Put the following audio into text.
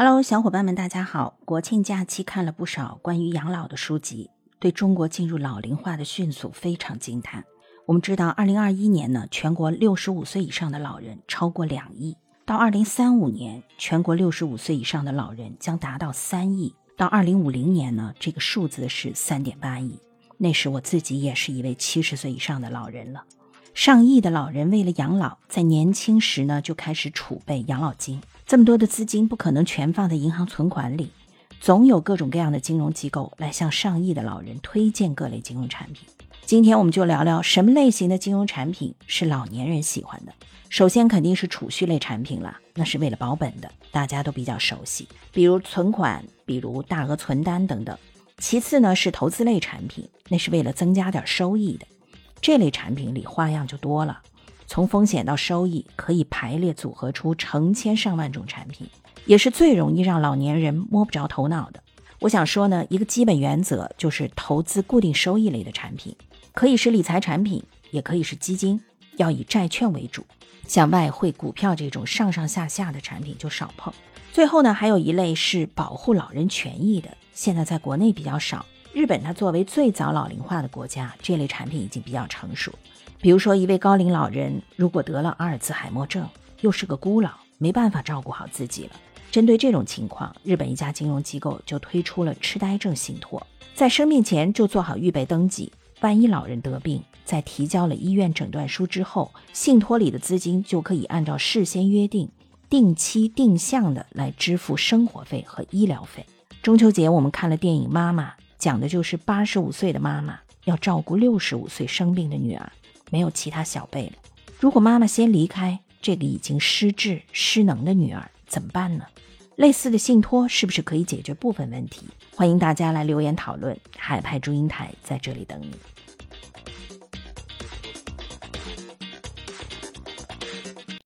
Hello，小伙伴们，大家好！国庆假期看了不少关于养老的书籍，对中国进入老龄化的迅速非常惊叹。我们知道，二零二一年呢，全国六十五岁以上的老人超过两亿；到二零三五年，全国六十五岁以上的老人将达到三亿；到二零五零年呢，这个数字是三点八亿。那时我自己也是一位七十岁以上的老人了。上亿的老人为了养老，在年轻时呢就开始储备养老金。这么多的资金不可能全放在银行存款里，总有各种各样的金融机构来向上亿的老人推荐各类金融产品。今天我们就聊聊什么类型的金融产品是老年人喜欢的。首先肯定是储蓄类产品了，那是为了保本的，大家都比较熟悉，比如存款，比如大额存单等等。其次呢是投资类产品，那是为了增加点收益的。这类产品里花样就多了。从风险到收益，可以排列组合出成千上万种产品，也是最容易让老年人摸不着头脑的。我想说呢，一个基本原则就是投资固定收益类的产品，可以是理财产品，也可以是基金，要以债券为主。像外汇、股票这种上上下下的产品就少碰。最后呢，还有一类是保护老人权益的，现在在国内比较少。日本它作为最早老龄化的国家，这类产品已经比较成熟。比如说，一位高龄老人如果得了阿尔茨海默症，又是个孤老，没办法照顾好自己了。针对这种情况，日本一家金融机构就推出了痴呆症信托，在生病前就做好预备登记，万一老人得病，在提交了医院诊断书之后，信托里的资金就可以按照事先约定，定期定向的来支付生活费和医疗费。中秋节我们看了电影《妈妈》，讲的就是八十五岁的妈妈要照顾六十五岁生病的女儿。没有其他小辈了。如果妈妈先离开，这个已经失智失能的女儿怎么办呢？类似的信托是不是可以解决部分问题？欢迎大家来留言讨论。海派祝英台在这里等你。